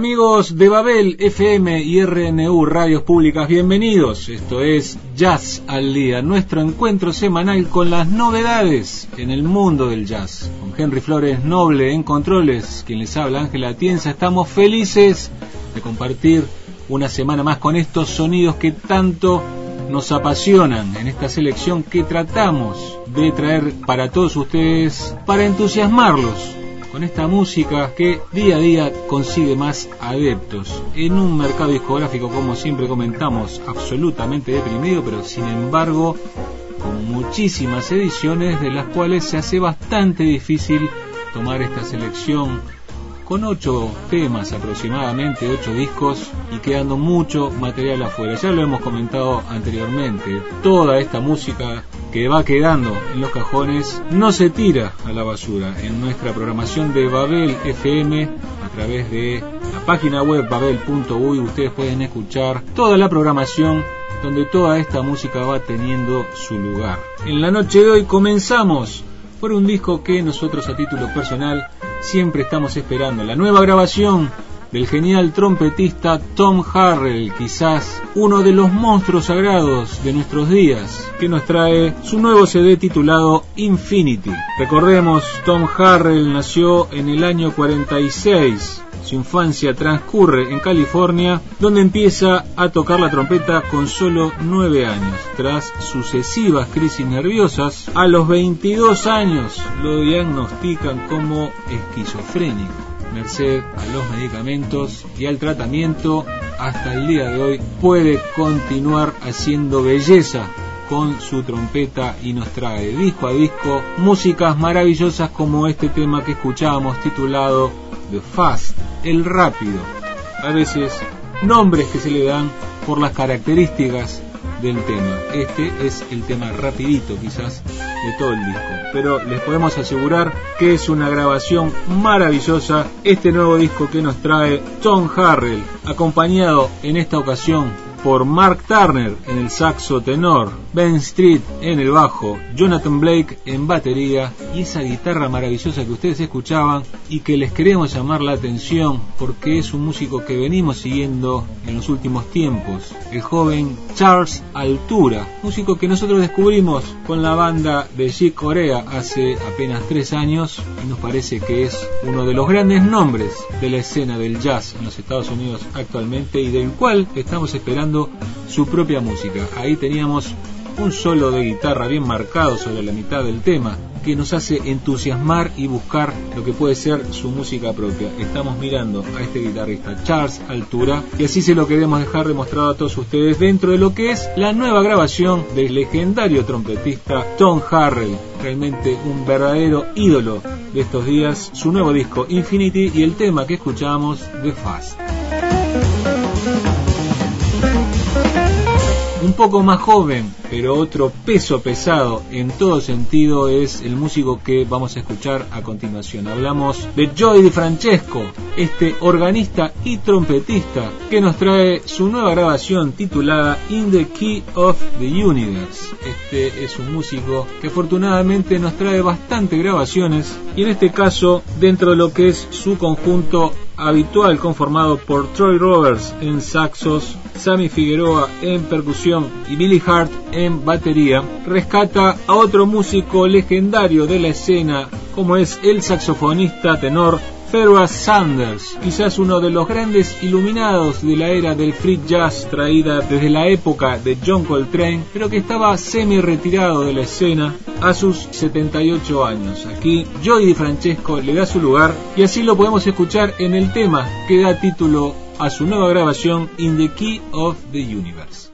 Amigos de Babel, FM y RNU Radios Públicas, bienvenidos. Esto es Jazz al Día, nuestro encuentro semanal con las novedades en el mundo del jazz. Con Henry Flores Noble en controles, quien les habla Ángela Tienza, estamos felices de compartir una semana más con estos sonidos que tanto nos apasionan en esta selección que tratamos de traer para todos ustedes para entusiasmarlos con esta música que día a día consigue más adeptos en un mercado discográfico como siempre comentamos absolutamente deprimido pero sin embargo con muchísimas ediciones de las cuales se hace bastante difícil tomar esta selección con ocho temas aproximadamente, ocho discos y quedando mucho material afuera. Ya lo hemos comentado anteriormente, toda esta música que va quedando en los cajones no se tira a la basura. En nuestra programación de Babel FM, a través de la página web babel.uy, ustedes pueden escuchar toda la programación donde toda esta música va teniendo su lugar. En la noche de hoy comenzamos por un disco que nosotros a título personal siempre estamos esperando, la nueva grabación del genial trompetista Tom Harrell, quizás uno de los monstruos sagrados de nuestros días, que nos trae su nuevo CD titulado Infinity. Recordemos, Tom Harrell nació en el año 46. Su infancia transcurre en California, donde empieza a tocar la trompeta con solo 9 años. Tras sucesivas crisis nerviosas, a los 22 años lo diagnostican como esquizofrénico merced a los medicamentos y al tratamiento, hasta el día de hoy puede continuar haciendo belleza con su trompeta y nos trae disco a disco músicas maravillosas como este tema que escuchábamos titulado The Fast, el rápido. A veces nombres que se le dan por las características del tema. Este es el tema rapidito quizás de todo el disco, pero les podemos asegurar que es una grabación maravillosa este nuevo disco que nos trae Tom Harrell, acompañado en esta ocasión por Mark Turner en el saxo tenor, Ben Street en el bajo, Jonathan Blake en batería y esa guitarra maravillosa que ustedes escuchaban y que les queremos llamar la atención porque es un músico que venimos siguiendo en los últimos tiempos, el joven Charles Altura, músico que nosotros descubrimos con la banda de Chick Corea hace apenas tres años y nos parece que es uno de los grandes nombres de la escena del jazz en los Estados Unidos actualmente y del cual estamos esperando su propia música. Ahí teníamos un solo de guitarra bien marcado sobre la mitad del tema que nos hace entusiasmar y buscar lo que puede ser su música propia. Estamos mirando a este guitarrista Charles Altura y así se lo queremos dejar demostrado a todos ustedes dentro de lo que es la nueva grabación del legendario trompetista Tom Harrell, realmente un verdadero ídolo de estos días, su nuevo disco Infinity y el tema que escuchamos The Fast. Un poco más joven, pero otro peso pesado en todo sentido es el músico que vamos a escuchar a continuación. Hablamos de Joey Di Francesco, este organista y trompetista que nos trae su nueva grabación titulada In the Key of the Universe. Este es un músico que afortunadamente nos trae bastante grabaciones y en este caso dentro de lo que es su conjunto habitual conformado por Troy Roberts en saxos, Sammy Figueroa en percusión y Billy Hart en batería, rescata a otro músico legendario de la escena como es el saxofonista tenor Fergus Sanders, quizás uno de los grandes iluminados de la era del free jazz traída desde la época de John Coltrane, pero que estaba semi retirado de la escena a sus 78 años. Aquí Joey Francesco le da su lugar y así lo podemos escuchar en el tema que da título a su nueva grabación In the Key of the Universe.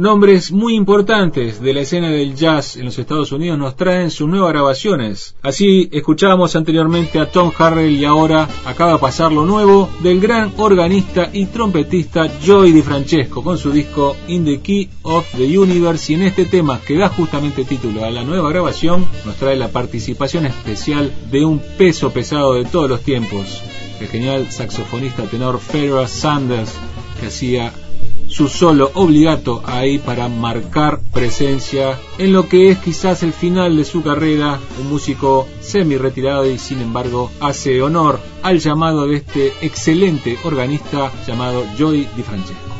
Nombres muy importantes de la escena del jazz en los Estados Unidos nos traen sus nuevas grabaciones. Así escuchábamos anteriormente a Tom Harrell y ahora acaba de pasar lo nuevo del gran organista y trompetista Joey DiFrancesco con su disco In the Key of the Universe y en este tema que da justamente título a la nueva grabación nos trae la participación especial de un peso pesado de todos los tiempos, el genial saxofonista tenor Federer Sanders que hacía su solo obligato ahí para marcar presencia en lo que es quizás el final de su carrera, un músico semi retirado y sin embargo hace honor al llamado de este excelente organista llamado Joy Di Francesco.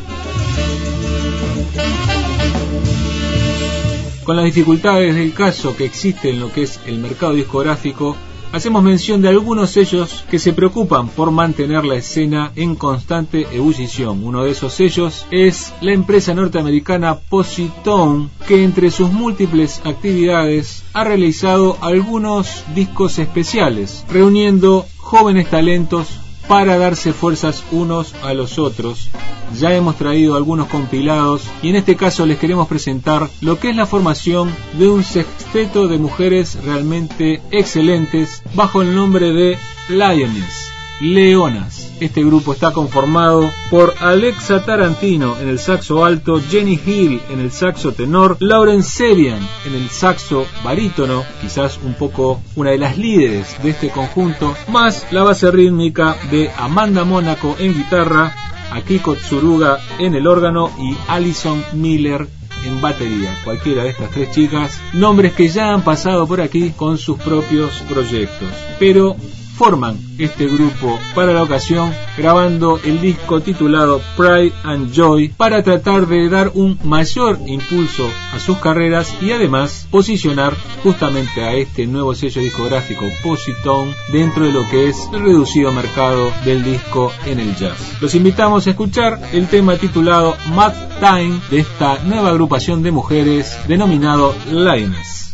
Con las dificultades del caso que existe en lo que es el mercado discográfico, hacemos mención de algunos sellos que se preocupan por mantener la escena en constante ebullición. Uno de esos sellos es la empresa norteamericana Positone, que entre sus múltiples actividades ha realizado algunos discos especiales, reuniendo jóvenes talentos para darse fuerzas unos a los otros. Ya hemos traído algunos compilados y en este caso les queremos presentar lo que es la formación de un sexteto de mujeres realmente excelentes bajo el nombre de Lioness. Leonas. Este grupo está conformado por Alexa Tarantino en el saxo alto, Jenny Hill en el saxo tenor, Lauren Serian en el saxo barítono, quizás un poco una de las líderes de este conjunto, más la base rítmica de Amanda Mónaco en guitarra, Akiko Tsuruga en el órgano y Alison Miller en batería. Cualquiera de estas tres chicas, nombres que ya han pasado por aquí con sus propios proyectos. Pero conforman este grupo para la ocasión grabando el disco titulado Pride and Joy para tratar de dar un mayor impulso a sus carreras y además posicionar justamente a este nuevo sello discográfico Positone dentro de lo que es el reducido mercado del disco en el jazz. Los invitamos a escuchar el tema titulado Mad Time de esta nueva agrupación de mujeres denominado Lioness.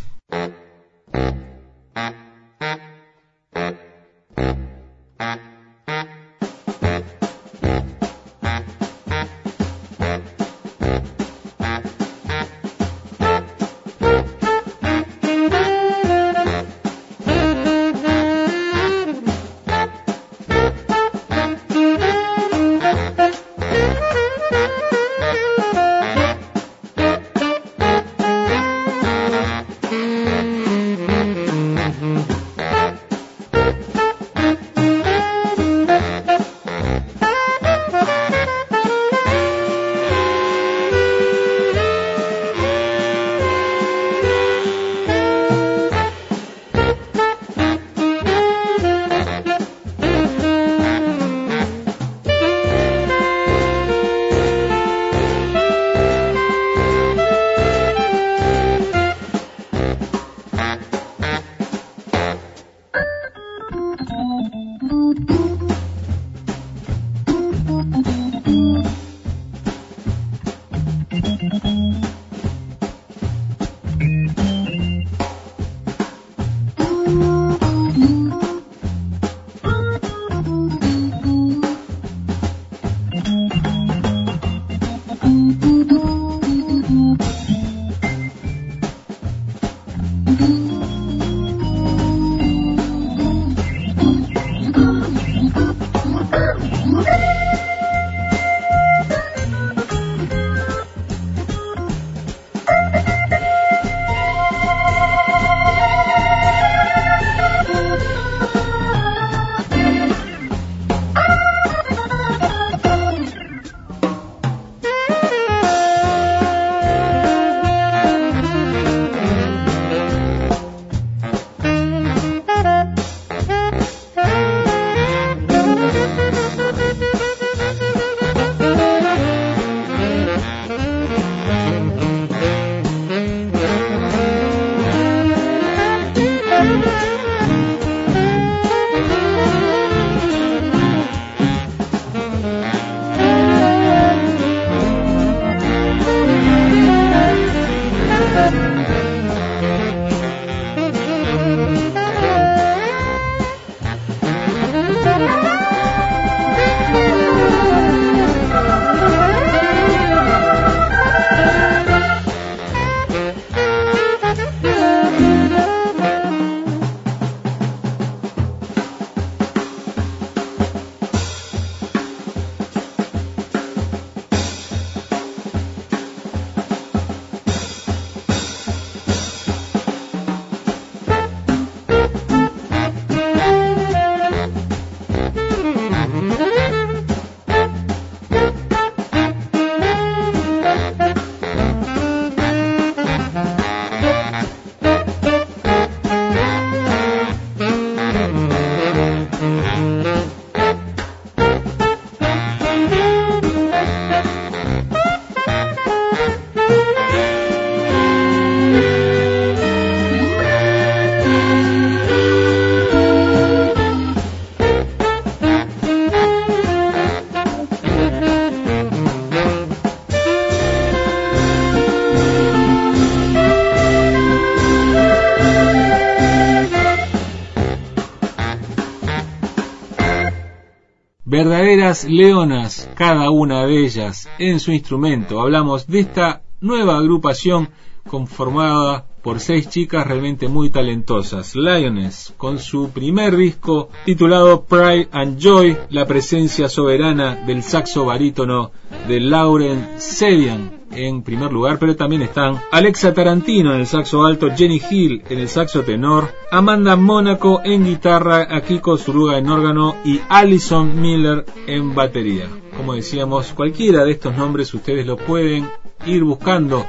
Verdaderas leonas, cada una de ellas en su instrumento. Hablamos de esta nueva agrupación conformada por seis chicas realmente muy talentosas. Lioness, con su primer disco titulado Pride and Joy, la presencia soberana del saxo barítono de Lauren Sedian en primer lugar, pero también están Alexa Tarantino en el saxo alto, Jenny Hill en el saxo tenor, Amanda Mónaco en guitarra, Akiko Suruga en órgano y Alison Miller en batería. Como decíamos, cualquiera de estos nombres ustedes lo pueden ir buscando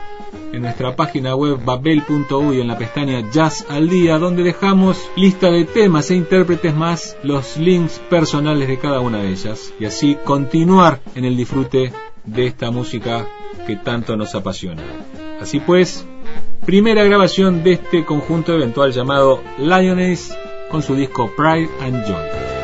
en nuestra página web babel.uy en la pestaña Jazz al Día, donde dejamos lista de temas e intérpretes más los links personales de cada una de ellas y así continuar en el disfrute de esta música que tanto nos apasiona. Así pues, primera grabación de este conjunto eventual llamado Lioness con su disco Pride and Joy.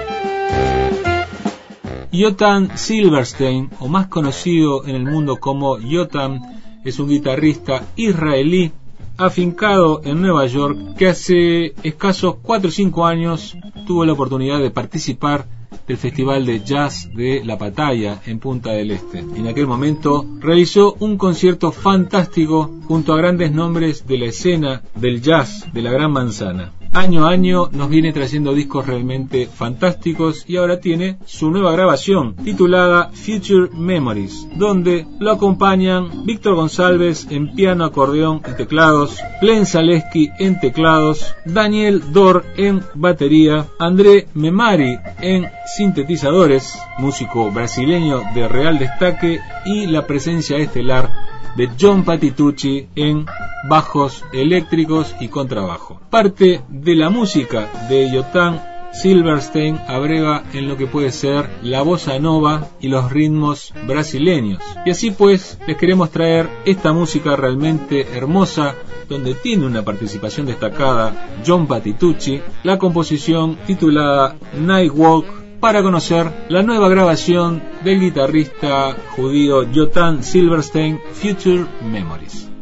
Jotan Silverstein, o más conocido en el mundo como Jotan, es un guitarrista israelí afincado en Nueva York que hace escasos 4 o 5 años tuvo la oportunidad de participar del Festival de Jazz de La Pataya en Punta del Este. En aquel momento realizó un concierto fantástico junto a grandes nombres de la escena del jazz de la Gran Manzana año a año nos viene trayendo discos realmente fantásticos y ahora tiene su nueva grabación titulada Future Memories, donde lo acompañan Víctor González en piano, acordeón y teclados, Len Zaleski en teclados, Daniel Dor en batería, André Memari en sintetizadores, músico brasileño de real destaque y la presencia estelar de John Patitucci en bajos eléctricos y contrabajo. Parte de la música de Jotan Silverstein abreva en lo que puede ser la bossa nova y los ritmos brasileños. Y así pues les queremos traer esta música realmente hermosa donde tiene una participación destacada John Patitucci, la composición titulada Night Walk para conocer la nueva grabación del guitarrista judío Jotan Silverstein, Future Memories.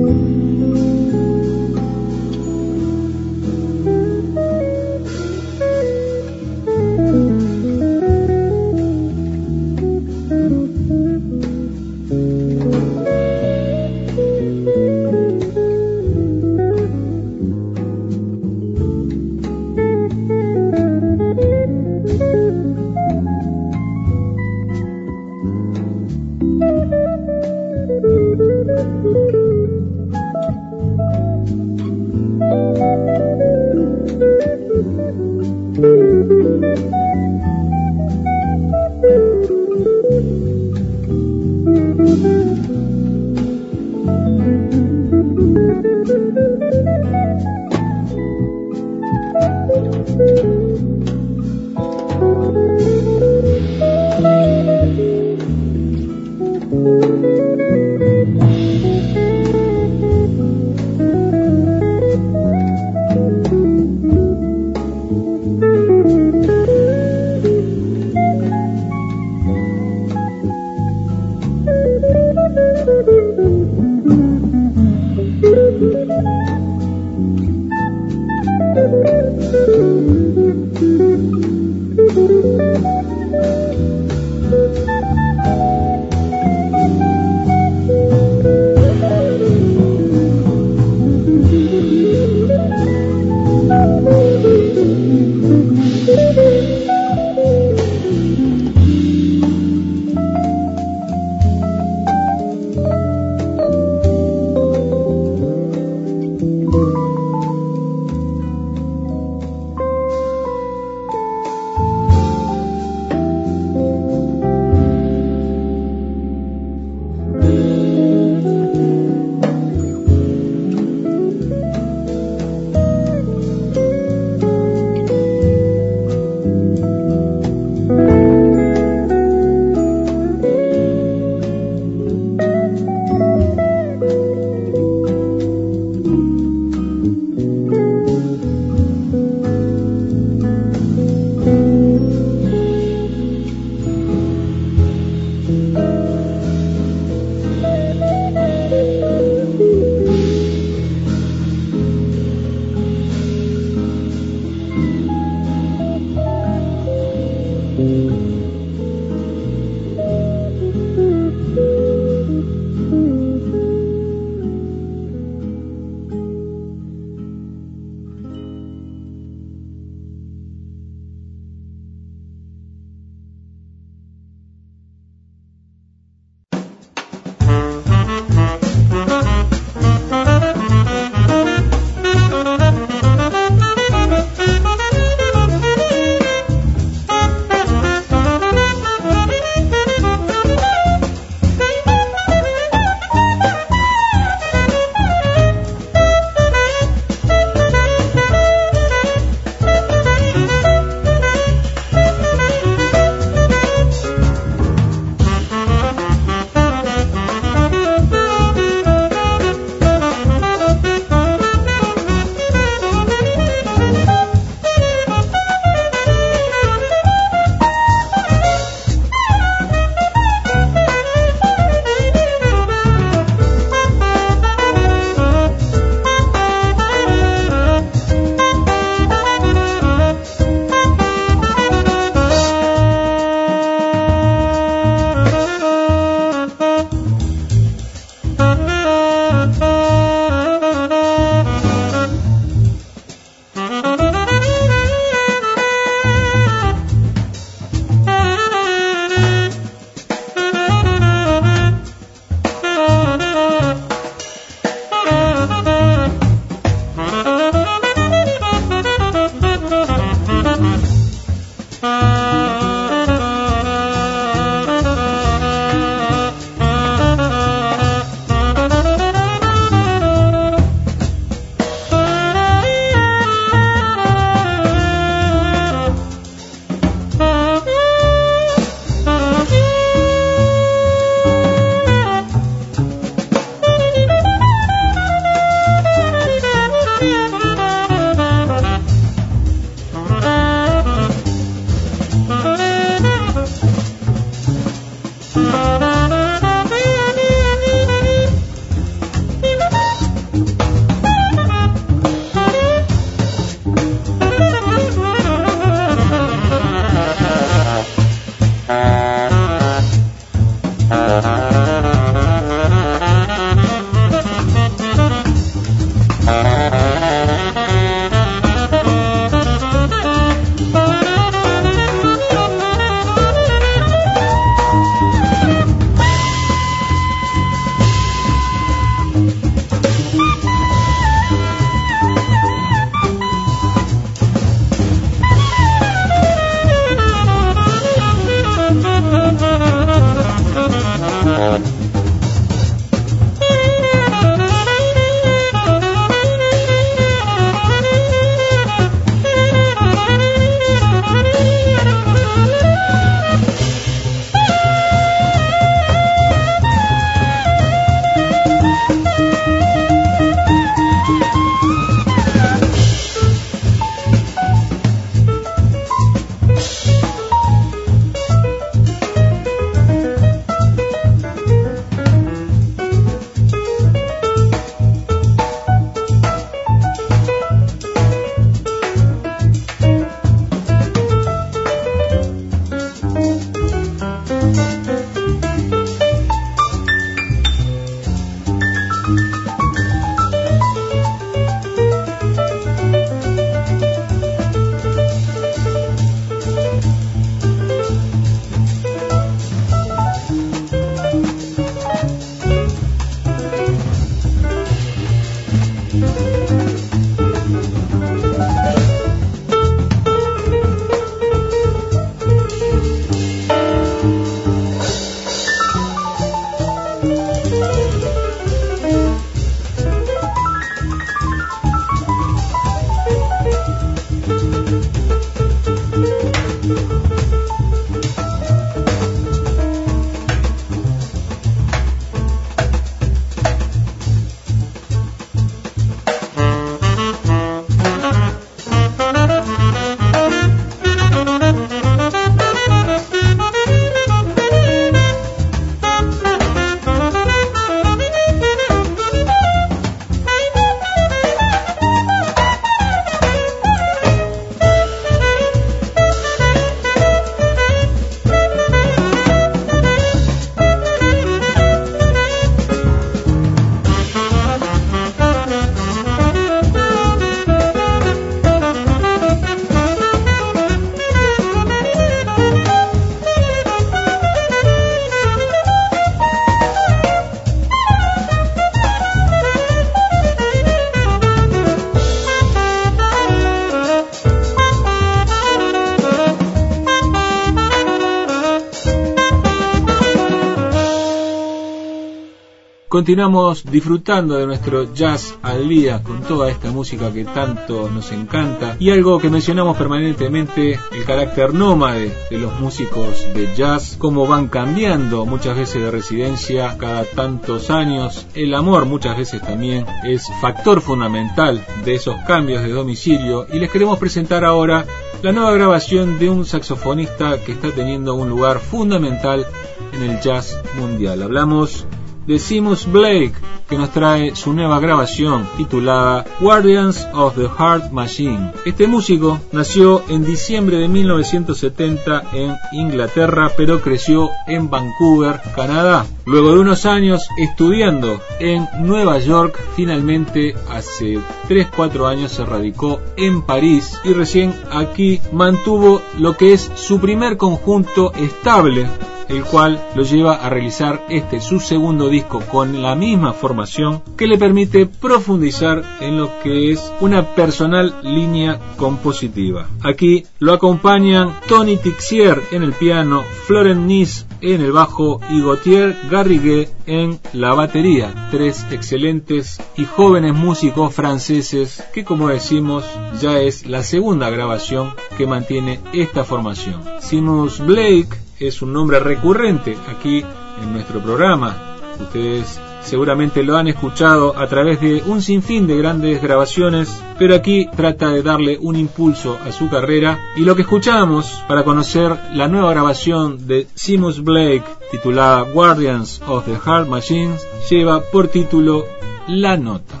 Continuamos disfrutando de nuestro jazz al día con toda esta música que tanto nos encanta y algo que mencionamos permanentemente, el carácter nómade de los músicos de jazz, cómo van cambiando muchas veces de residencia cada tantos años. El amor muchas veces también es factor fundamental de esos cambios de domicilio y les queremos presentar ahora la nueva grabación de un saxofonista que está teniendo un lugar fundamental en el jazz mundial. Hablamos de Seamus Blake, que nos trae su nueva grabación titulada Guardians of the Heart Machine. Este músico nació en diciembre de 1970 en Inglaterra, pero creció en Vancouver, Canadá. Luego de unos años estudiando en Nueva York, finalmente hace 3-4 años se radicó en París y recién aquí mantuvo lo que es su primer conjunto estable el cual lo lleva a realizar este su segundo disco con la misma formación que le permite profundizar en lo que es una personal línea compositiva. Aquí lo acompañan Tony Tixier en el piano, Florent Nice en el bajo y Gauthier En la batería. Tres excelentes y jóvenes músicos franceses que como decimos ya es la segunda grabación que mantiene esta formación. Simus Blake es un nombre recurrente aquí en nuestro programa. Ustedes seguramente lo han escuchado a través de un sinfín de grandes grabaciones, pero aquí trata de darle un impulso a su carrera y lo que escuchamos para conocer la nueva grabación de Seamus Blake titulada Guardians of the Heart Machines lleva por título La Nota.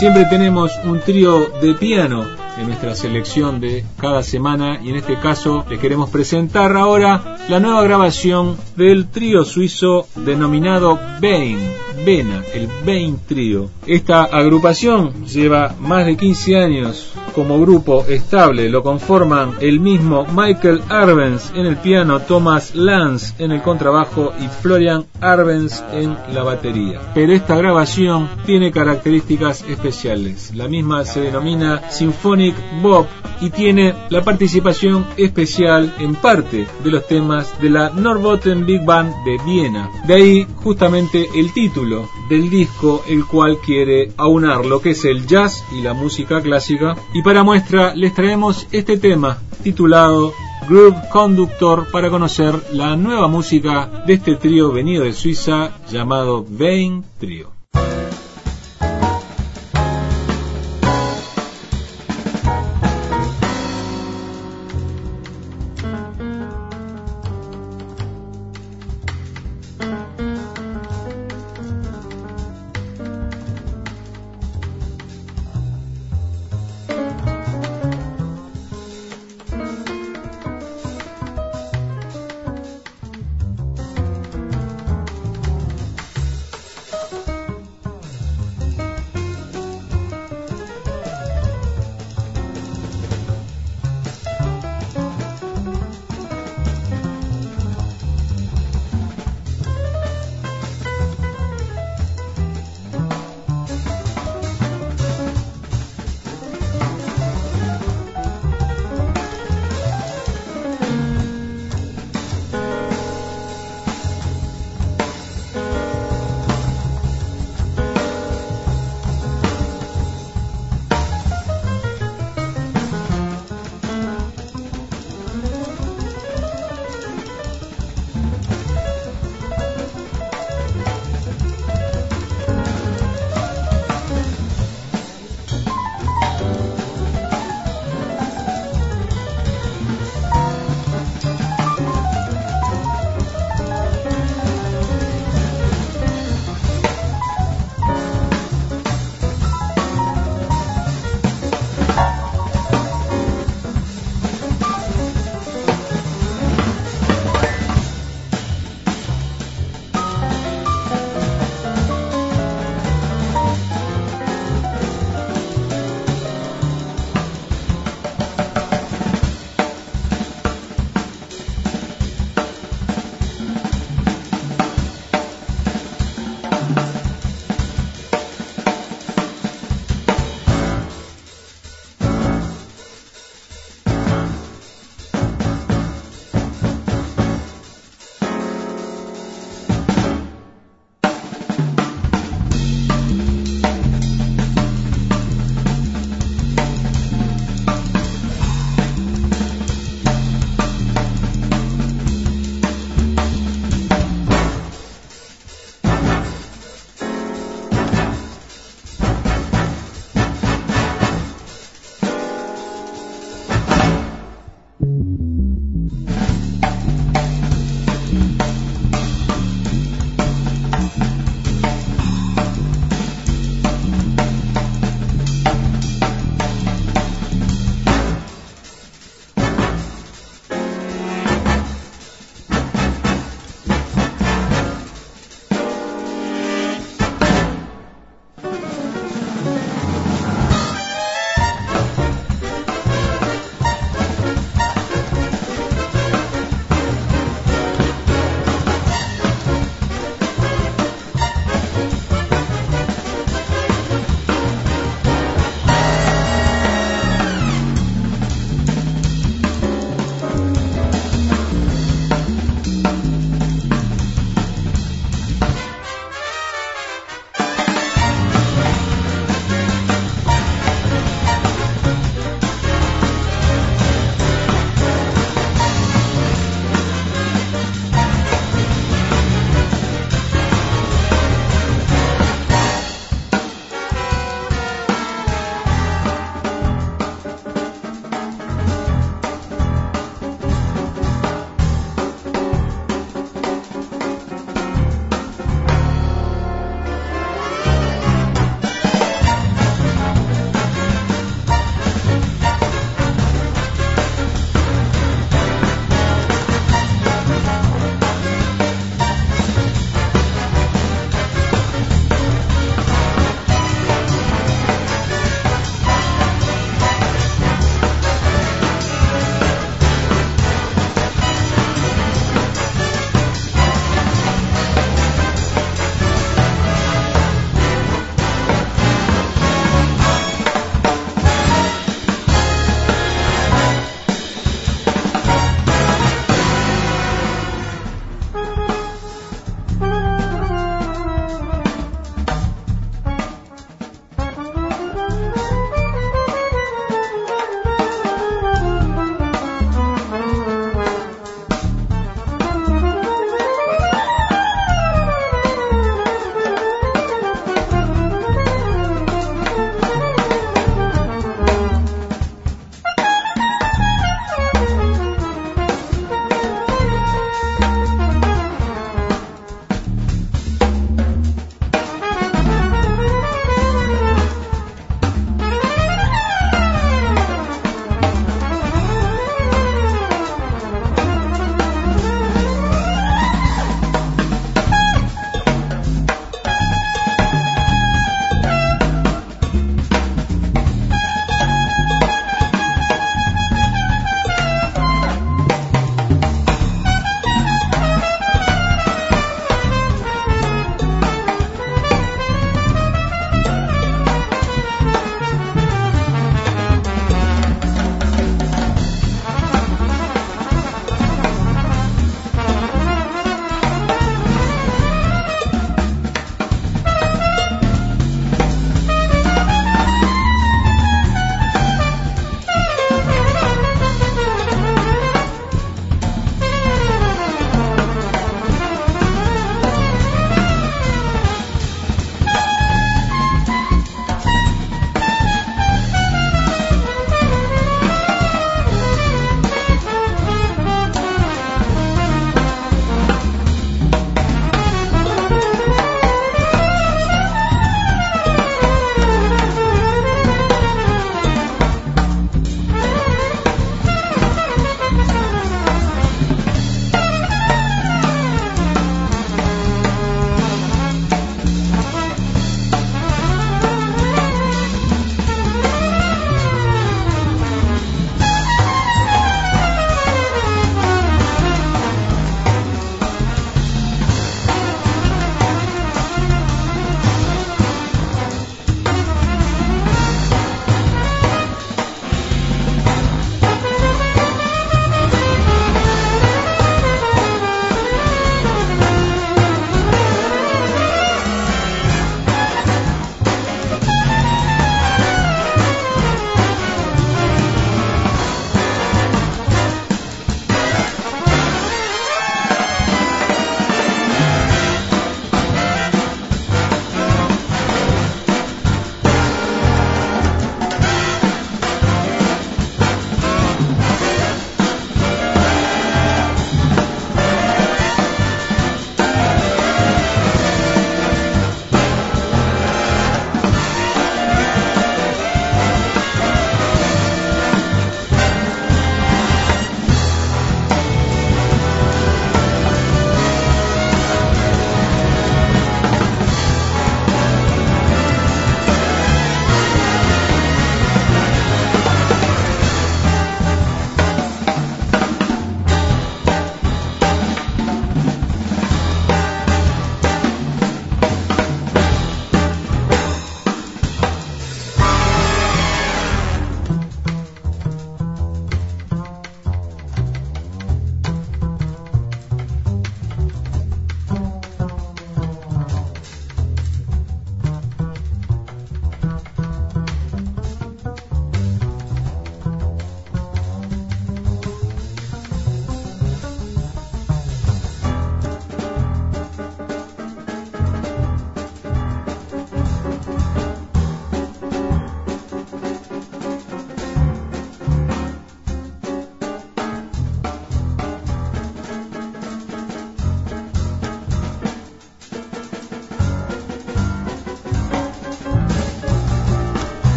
Siempre tenemos un trío de piano en nuestra selección de cada semana y en este caso les queremos presentar ahora la nueva grabación del trío suizo denominado Bain, Vena, el Bain Trio. Esta agrupación lleva más de 15 años como grupo estable, lo conforman el mismo Michael Arbenz en el piano, Thomas Lance en el contrabajo y Florian Arbenz en la batería. Pero esta grabación tiene características especiales. La misma se denomina Symphonic Bob y tiene la participación especial en parte de los temas de la Norbotten Big Band de Viena. De ahí justamente el título del disco, el cual quiere aunar lo que es el jazz y la música clásica. Y para muestra les traemos este tema titulado Groove Conductor para conocer la nueva música de este trío venido de Suiza llamado Vain Trio.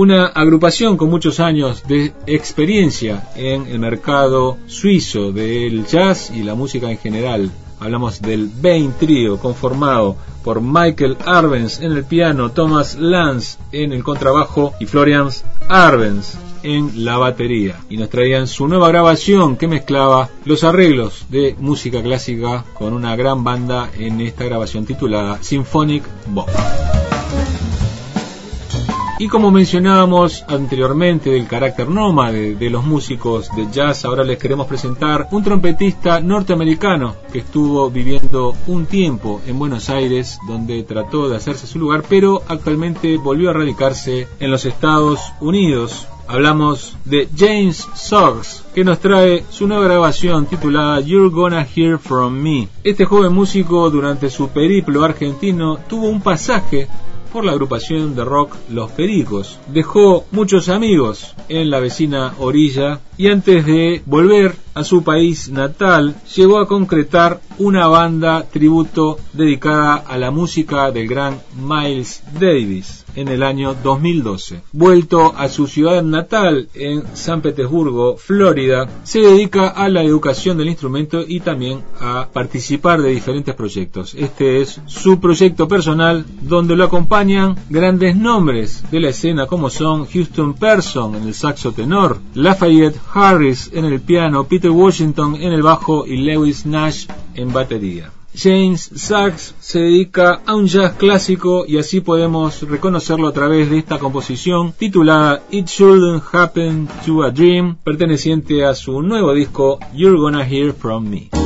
Una agrupación con muchos años de experiencia en el mercado suizo del jazz y la música en general. Hablamos del Bain Trio, conformado por Michael Arbenz en el piano, Thomas Lance en el contrabajo y Florian Arbenz en la batería. Y nos traían su nueva grabación que mezclaba los arreglos de música clásica con una gran banda en esta grabación titulada Symphonic Box. Y como mencionábamos anteriormente del carácter nómade de los músicos de jazz, ahora les queremos presentar un trompetista norteamericano que estuvo viviendo un tiempo en Buenos Aires, donde trató de hacerse su lugar, pero actualmente volvió a radicarse en los Estados Unidos. Hablamos de James Suggs, que nos trae su nueva grabación titulada You're Gonna Hear From Me. Este joven músico durante su periplo argentino tuvo un pasaje por la agrupación de rock Los Pericos. Dejó muchos amigos en la vecina orilla y antes de volver a su país natal llegó a concretar una banda tributo dedicada a la música del gran Miles Davis en el año 2012. Vuelto a su ciudad natal en San Petersburgo, Florida, se dedica a la educación del instrumento y también a participar de diferentes proyectos. Este es su proyecto personal donde lo acompañan grandes nombres de la escena como son Houston Person en el saxo tenor, Lafayette Harris en el piano, Peter Washington en el bajo y Lewis Nash en batería. James Sachs se dedica a un jazz clásico y así podemos reconocerlo a través de esta composición titulada It Shouldn't Happen to a Dream, perteneciente a su nuevo disco You're Gonna Hear From Me.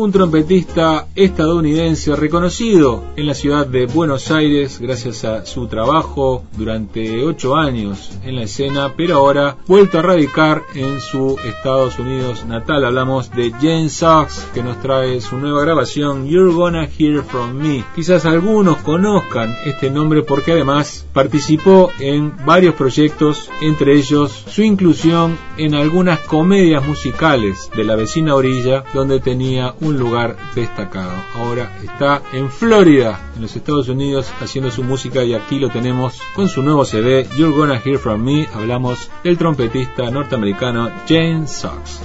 Un trompetista estadounidense reconocido en la ciudad de Buenos Aires gracias a su trabajo durante ocho años en la escena, pero ahora vuelto a radicar en su Estados Unidos natal. Hablamos de Jane Sachs, que nos trae su nueva grabación You're Gonna Hear From Me. Quizás algunos conozcan este nombre porque además participó en varios proyectos, entre ellos su inclusión en algunas comedias musicales de la vecina orilla, donde tenía un lugar destacado. Ahora está en Florida, en los Estados Unidos, haciendo su música y aquí lo tenemos con su nuevo CD, You're Gonna Hear From Me. Hablamos del trompetista norteamericano James Sachs.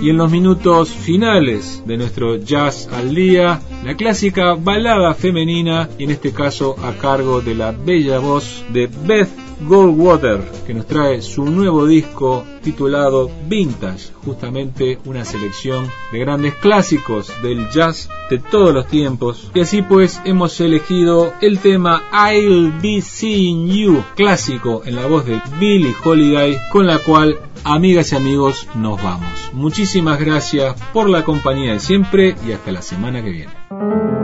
Y en los minutos finales de nuestro jazz al día, la clásica balada femenina, y en este caso a cargo de la bella voz de Beth Goldwater, que nos trae su nuevo disco titulado Vintage, justamente una selección de grandes clásicos del jazz de todos los tiempos. Y así pues hemos elegido el tema I'll Be Seeing You, clásico en la voz de Billie Holiday, con la cual amigas y amigos nos vamos. Muchísimas gracias por la compañía de siempre y hasta la semana que viene. Thank you.